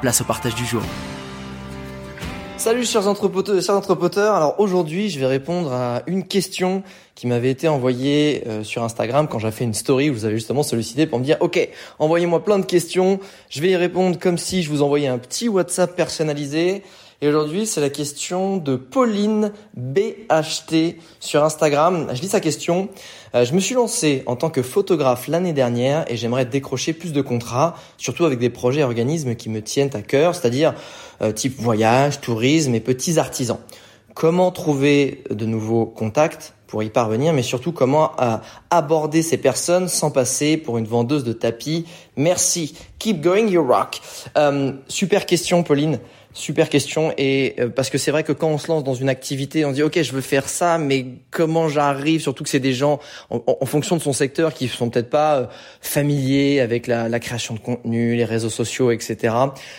place au partage du jour. Salut chers entrepoteurs et chers. Alors aujourd'hui, je vais répondre à une question qui m'avait été envoyée euh, sur Instagram quand j'ai fait une story où vous avez justement sollicité pour me dire OK, envoyez-moi plein de questions, je vais y répondre comme si je vous envoyais un petit WhatsApp personnalisé. Et aujourd'hui, c'est la question de Pauline BHT sur Instagram. Je lis sa question. Euh, je me suis lancé en tant que photographe l'année dernière et j'aimerais décrocher plus de contrats, surtout avec des projets et organismes qui me tiennent à cœur, c'est-à-dire euh, type voyage, tourisme et petits artisans. Comment trouver de nouveaux contacts pour y parvenir, mais surtout comment euh, aborder ces personnes sans passer pour une vendeuse de tapis? Merci. Keep going, you rock. super question, Pauline. Super question et euh, parce que c'est vrai que quand on se lance dans une activité, on dit ok je veux faire ça, mais comment j'arrive? Surtout que c'est des gens en, fonction de son secteur qui sont peut-être pas euh, familiers avec la, la, création de contenu, les réseaux sociaux, etc.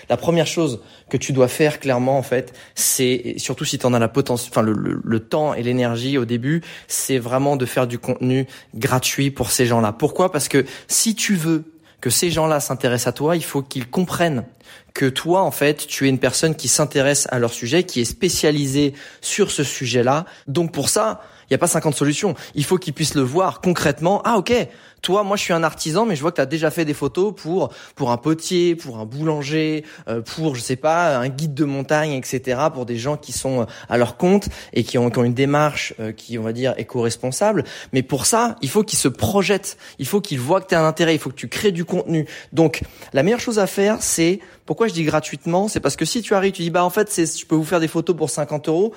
La première chose que tu dois faire clairement en fait, c'est surtout si tu en as la potentiel, enfin le, le temps et l'énergie au début, c'est vraiment de faire du contenu gratuit pour ces gens-là. Pourquoi? Parce que si tu veux que ces gens-là s'intéressent à toi, il faut qu'ils comprennent que toi, en fait, tu es une personne qui s'intéresse à leur sujet, qui est spécialisée sur ce sujet-là. Donc pour ça, il n'y a pas 50 solutions. Il faut qu'ils puissent le voir concrètement. Ah ok, toi, moi je suis un artisan, mais je vois que tu as déjà fait des photos pour pour un potier, pour un boulanger, euh, pour je sais pas un guide de montagne, etc. Pour des gens qui sont euh, à leur compte et qui ont, qui ont une démarche euh, qui on va dire éco-responsable. Mais pour ça, il faut qu'ils se projettent. Il faut qu'ils voient que tu as un intérêt. Il faut que tu crées du contenu. Donc la meilleure chose à faire, c'est pourquoi je dis gratuitement, c'est parce que si tu arrives, tu dis bah en fait c'est je peux vous faire des photos pour 50 euros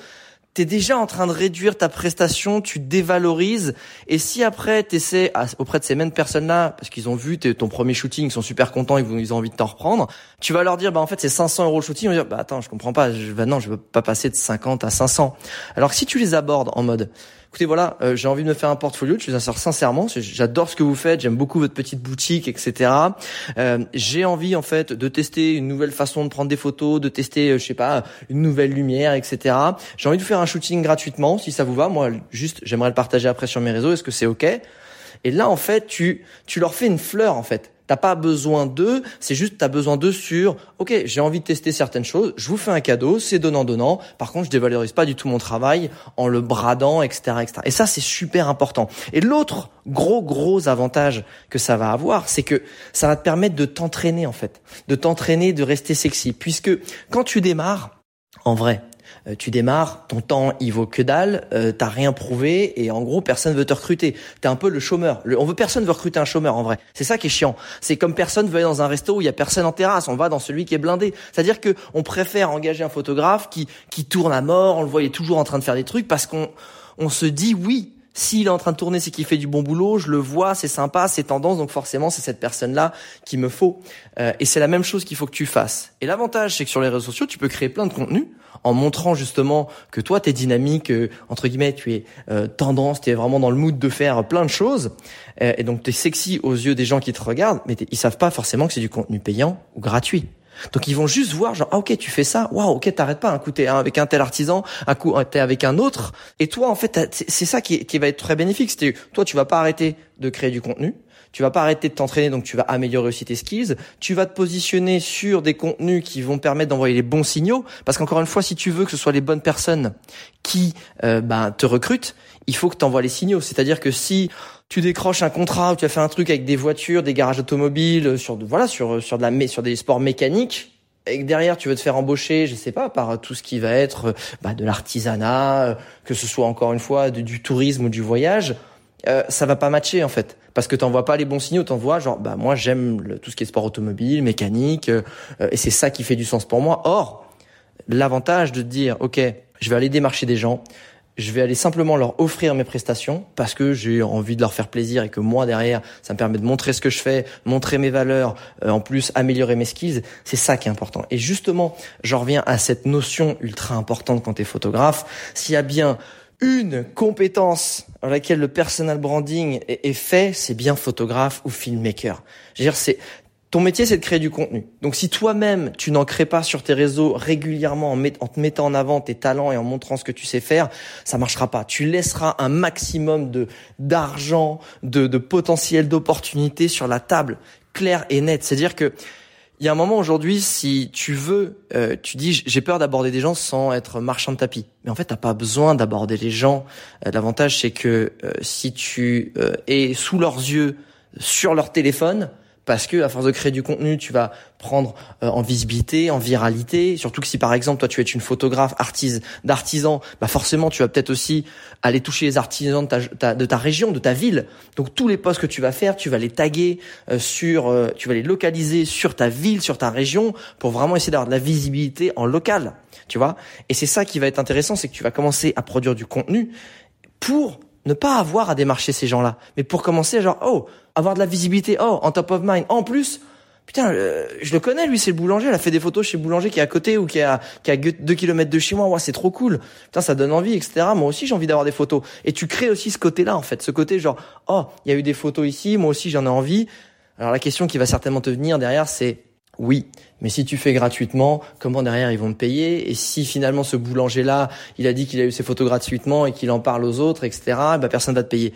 t'es déjà en train de réduire ta prestation, tu dévalorises. Et si après t'essaies auprès de ces mêmes personnes-là, parce qu'ils ont vu ton premier shooting, ils sont super contents, ils, ont envie de t'en reprendre, tu vas leur dire, bah en fait c'est 500 euros le shooting. Ils vont dire, bah attends, je comprends pas, je, bah non, je veux pas passer de 50 à 500. Alors que si tu les abordes en mode, écoutez voilà, euh, j'ai envie de me faire un portfolio, je vous assure sincèrement, j'adore ce que vous faites, j'aime beaucoup votre petite boutique, etc. Euh, j'ai envie en fait de tester une nouvelle façon de prendre des photos, de tester, euh, je sais pas, une nouvelle lumière, etc. J'ai envie de faire un shooting gratuitement, si ça vous va. Moi, juste, j'aimerais le partager après sur mes réseaux. Est-ce que c'est ok? Et là, en fait, tu tu leur fais une fleur en fait. T'as pas besoin d'eux, c'est juste t'as besoin d'eux sur OK, j'ai envie de tester certaines choses, je vous fais un cadeau, c'est donnant donnant. Par contre, je dévalorise pas du tout mon travail en le bradant, etc., etc. Et ça, c'est super important. Et l'autre gros gros avantage que ça va avoir, c'est que ça va te permettre de t'entraîner en fait, de t'entraîner, de rester sexy, puisque quand tu démarres, en vrai, euh, tu démarres, ton temps il vaut que dalle, euh, t'as rien prouvé et en gros personne veut te recruter. T'es un peu le chômeur. on veut personne veut recruter un chômeur en vrai. C'est ça qui est chiant. C'est comme personne veut aller dans un resto où il y a personne en terrasse. On va dans celui qui est blindé. C'est-à-dire que on préfère engager un photographe qui qui tourne à mort. On le voit toujours en train de faire des trucs parce qu'on on se dit oui s'il est en train de tourner, c'est qu'il fait du bon boulot, je le vois, c'est sympa, c'est tendance, donc forcément c'est cette personne-là qu'il me faut. Euh, et c'est la même chose qu'il faut que tu fasses. Et l'avantage, c'est que sur les réseaux sociaux, tu peux créer plein de contenus en montrant justement que toi, tu es dynamique, euh, entre guillemets, tu es euh, tendance, tu es vraiment dans le mood de faire plein de choses. et donc tu es sexy aux yeux des gens qui te regardent, mais ils savent pas forcément que c'est du contenu payant ou gratuit. Donc ils vont juste voir genre ah ok tu fais ça waouh ok t'arrêtes pas un coup t'es avec un tel artisan un coup t'es avec un autre et toi en fait c'est ça qui, qui va être très bénéfique c'est toi tu vas pas arrêter de créer du contenu Tu vas pas arrêter de t'entraîner, donc tu vas améliorer aussi tes skills. Tu vas te positionner sur des contenus qui vont permettre d'envoyer les bons signaux, parce qu'encore une fois, si tu veux que ce soit les bonnes personnes qui euh, bah, te recrutent, il faut que tu envoies les signaux. C'est-à-dire que si tu décroches un contrat ou tu as fait un truc avec des voitures, des garages automobiles, sur voilà sur sur de la sur des sports mécaniques, et que derrière tu veux te faire embaucher, je sais pas, par tout ce qui va être bah, de l'artisanat, euh, que ce soit encore une fois du tourisme ou du voyage, euh, ça va pas matcher en fait, parce que t'envoies pas les bons signaux, t'envoies genre bah moi j'aime tout ce qui est sport automobile, mécanique, euh, et c'est ça qui fait du sens pour moi. Or, l'avantage de dire ok, je vais aller démarcher des gens, je vais aller simplement leur offrir mes prestations parce que j'ai envie de leur faire plaisir et que moi derrière, ça me permet de montrer ce que je fais, montrer mes valeurs, euh, en plus améliorer mes skills. C'est ça qui est important. Et justement, j'en reviens à cette notion ultra importante quand tu es photographe. S'il y a bien une compétence dans laquelle le personal branding est, fait, c'est bien photographe ou filmmaker. Je veux dire, c'est ton métier, c'est de créer du contenu. Donc si toi-même, tu n'en crées pas sur tes réseaux régulièrement en, te mettant en avant tes talents et en montrant ce que tu sais faire, ça marchera pas. Tu laisseras un maximum de d'argent, de, potentiel d'opportunités sur la table, clair et net. C'est-à-dire que il y a un moment aujourd'hui, si tu veux, euh, tu dis j'ai peur d'aborder des gens sans être marchand de tapis. Mais en fait, t'as pas besoin d'aborder les gens. Euh, l'avantage, c'est que euh, si tu es sous leurs yeux, sur leur téléphone, parce que à force de créer du contenu, tu vas prendre euh, en visibilité, en viralité. Surtout que si par exemple toi tu es une photographe artiste d'artisan, bah forcément tu vas peut-être aussi aller toucher les artisans de ta, de ta région, de ta ville. Donc tous les posts que tu vas faire, tu vas les taguer euh, sur, euh, tu vas les localiser sur ta ville, sur ta région, pour vraiment essayer d'avoir de la visibilité en local. Tu vois? Et c'est ça qui va être intéressant, c'est que tu vas commencer à produire du contenu pour ne pas avoir à démarcher ces gens-là, mais pour commencer, genre, oh, avoir de la visibilité, oh, en top of mind. En plus, putain, euh, je le connais, lui, c'est le boulanger, il a fait des photos chez le boulanger qui est à côté ou qui est à, qui est à deux kilomètres de chez moi. Ouais, c'est trop cool. Putain, ça donne envie, etc. Moi aussi, j'ai envie d'avoir des photos. Et tu crées aussi ce côté-là, en fait, ce côté genre, oh, il y a eu des photos ici, moi aussi, j'en ai envie. Alors la question qui va certainement te venir derrière, c'est oui, mais si tu fais gratuitement, comment derrière ils vont te payer? Et si finalement ce boulanger-là, il a dit qu'il a eu ses photos gratuitement et qu'il en parle aux autres, etc., bah personne va te payer.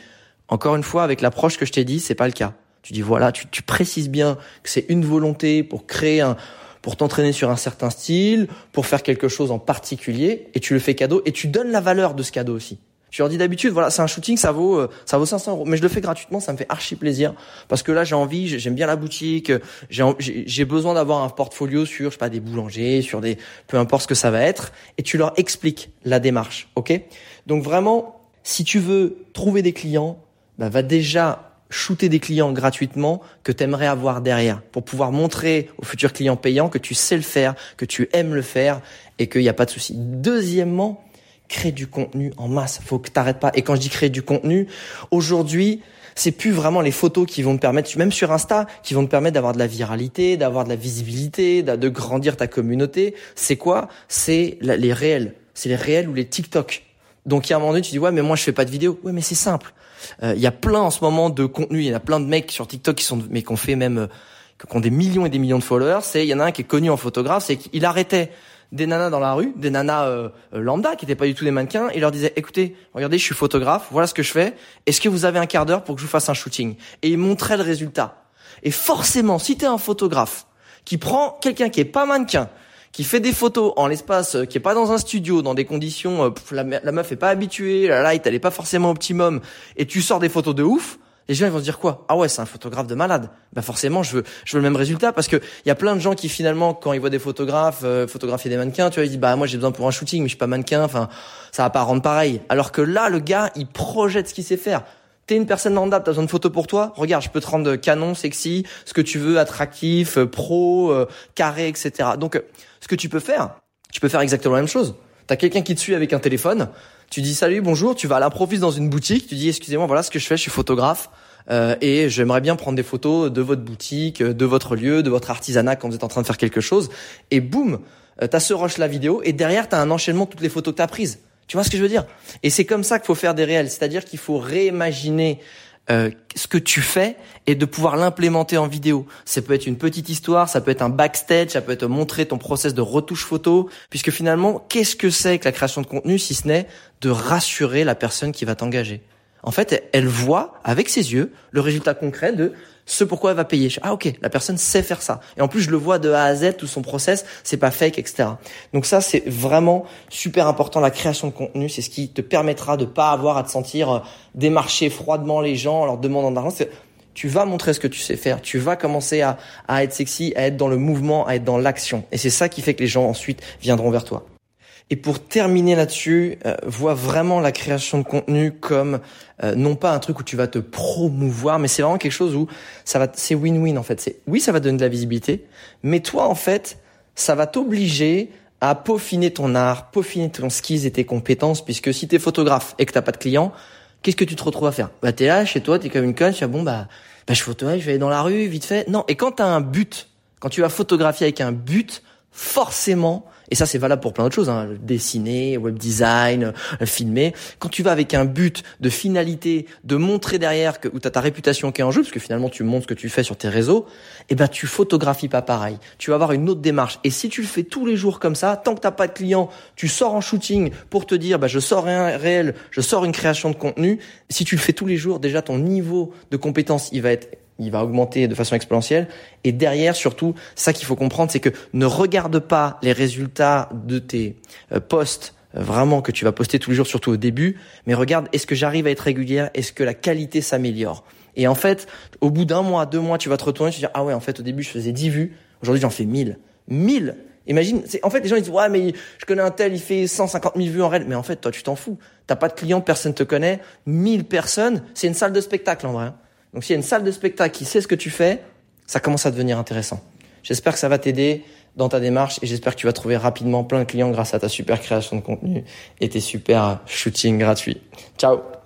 Encore une fois, avec l'approche que je t'ai dit, c'est pas le cas. Tu dis voilà, tu, tu précises bien que c'est une volonté pour créer un, pour t'entraîner sur un certain style, pour faire quelque chose en particulier, et tu le fais cadeau, et tu donnes la valeur de ce cadeau aussi. Je leur dis d'habitude, voilà, c'est un shooting, ça vaut, euh, ça vaut 500 euros, mais je le fais gratuitement, ça me fait archi plaisir. Parce que là j'ai envie, j'aime bien la boutique, j'ai besoin d'avoir un portfolio sur, je sais pas, des boulangers, sur des, peu importe ce que ça va être, et tu leur expliques la démarche, ok? Donc vraiment, si tu veux trouver des clients, bah, va déjà shooter des clients gratuitement que tu aimerais avoir derrière pour pouvoir montrer aux futurs clients payants que tu sais le faire, que tu aimes le faire et qu'il n'y a pas de souci. Deuxièmement, crée du contenu en masse. Faut que t'arrêtes pas. Et quand je dis créer du contenu, aujourd'hui, c'est plus vraiment les photos qui vont te permettre, même sur Insta, qui vont te permettre d'avoir de la viralité, d'avoir de la visibilité, de grandir ta communauté. C'est quoi? C'est les réels. C'est les réels ou les TikTok. Donc il y a un moment donné, tu dis ouais, mais moi je fais pas de vidéo. Ouais, mais c'est simple. Euh, il y a plein en ce moment de contenu. Il y a plein de mecs sur TikTok qui sont, mais qu'on fait même, euh, qui ont des millions et des millions de followers. C'est, il y en a un qui est connu en photographe, c'est qu'il arrêtait des nanas dans la rue, des nanas euh, euh, lambda qui n'étaient pas du tout des mannequins, et leur disait écoutez, regardez, je suis photographe, voilà ce que je fais. Est-ce que vous avez un quart d'heure pour que je vous fasse un shooting? Et ils montraient le résultat. Et forcément, si tu es un photographe qui prend quelqu'un qui est pas mannequin, qui fait des photos en l'espace, euh, qui est pas dans un studio, dans des conditions, la, la, meuf est pas habituée, la light elle est pas forcément optimum, et tu sors des photos de ouf, les gens ils vont se dire quoi? Ah ouais, c'est un photographe de malade. Bah forcément, je veux je veux le même résultat parce que il y a plein de gens qui finalement quand ils voient des photographes euh, photographier des mannequins, tu vois, ils disent bah moi j'ai besoin pour un shooting, mais je suis pas mannequin, enfin ça va pas rendre pareil. Alors que là le gars, il projette ce qu'il sait faire. T'es une personne lambda, t'as besoin de photos pour toi Regarde, je peux te rendre canon, sexy, ce que tu veux, attractif, euh, pro, euh, carré, etc. Donc, ce que tu peux faire, tu peux faire exactement la même chose. T'as quelqu'un qui te suit avec un téléphone, tu dis salut, bonjour, tu vas à l'improviste dans une boutique, tu dis excusez-moi, voilà ce que je fais, je suis photographe euh, et j'aimerais bien prendre des photos de votre boutique, de votre lieu, de votre artisanat quand vous êtes en train de faire quelque chose. Et boum, euh, t'as ce rush la vidéo et derrière t'as un enchaînement de toutes les photos que t'as prises. Tu vois ce que je veux dire? Et c'est comme ça qu'il faut faire des réels, c'est-à-dire qu'il faut réimaginer euh, ce que tu fais et de pouvoir l'implémenter en vidéo. Ça peut être une petite histoire, ça peut être un backstage, ça peut être montrer ton process de retouche photo, puisque finalement, qu'est-ce que c'est que la création de contenu si ce n'est de rassurer la personne qui va t'engager? En fait, elle voit avec ses yeux le résultat concret de ce pourquoi elle va payer. Ah ok, la personne sait faire ça. Et en plus, je le vois de A à Z, tout son process, c'est pas fake, etc. Donc ça, c'est vraiment super important. La création de contenu, c'est ce qui te permettra de pas avoir à te sentir euh, démarcher froidement les gens en leur demandant d'argent. Tu vas montrer ce que tu sais faire. Tu vas commencer à, à être sexy, à être dans le mouvement, à être dans l'action. Et c'est ça qui fait que les gens ensuite viendront vers toi. Et pour terminer là-dessus, euh, vois vraiment la création de contenu comme euh, non pas un truc où tu vas te promouvoir, mais c'est vraiment quelque chose où ça va, c'est win-win en fait. C'est oui, ça va donner de la visibilité, mais toi en fait, ça va t'obliger à peaufiner ton art, peaufiner ton skills et tes compétences, puisque si t'es photographe et que t'as pas de clients, qu'est-ce que tu te retrouves à faire? Bah t'es là chez toi, t'es comme une conne, tu dis bon bah, bah je photographe, je vais aller dans la rue vite fait. Non, et quand t'as un but, quand tu vas photographier avec un but, forcément et ça, c'est valable pour plein d'autres choses, hein, dessiner, web design, euh, filmer. Quand tu vas avec un but de finalité, de montrer derrière que où t'as ta réputation qui est en jeu, parce que finalement tu montres ce que tu fais sur tes réseaux, eh ben tu photographies pas pareil. Tu vas avoir une autre démarche. Et si tu le fais tous les jours comme ça, tant que t'as pas de clients, tu sors en shooting pour te dire, bah je sors un réel, je sors une création de contenu. Si tu le fais tous les jours, déjà ton niveau de compétence, il va être il va augmenter de façon exponentielle. Et derrière, surtout, ça qu'il faut comprendre, c'est que ne regarde pas les résultats de tes euh, posts euh, vraiment que tu vas poster tous les jours, surtout au début, mais regarde est-ce que j'arrive à être régulière, est-ce que la qualité s'améliore? Et en fait, au bout d'un mois, deux mois, tu vas te retourner, tu vas dire ah ouais, en fait, au début, je faisais 10 vues, aujourd'hui, j'en fais 1000. 1000 Imagine, c'est, en fait, les gens ils disent ouais, mais je connais un tel, il fait 150 000 vues en réel, mais en fait, toi, tu t'en fous. T'as pas de clients, personne te connaît. 1000 personnes, c'est une salle de spectacle en vrai. Donc s'il y a une salle de spectacle qui sait ce que tu fais, ça commence à devenir intéressant. J'espère que ça va t'aider dans ta démarche et j'espère que tu vas trouver rapidement plein de clients grâce à ta super création de contenu et tes super shootings gratuits. Ciao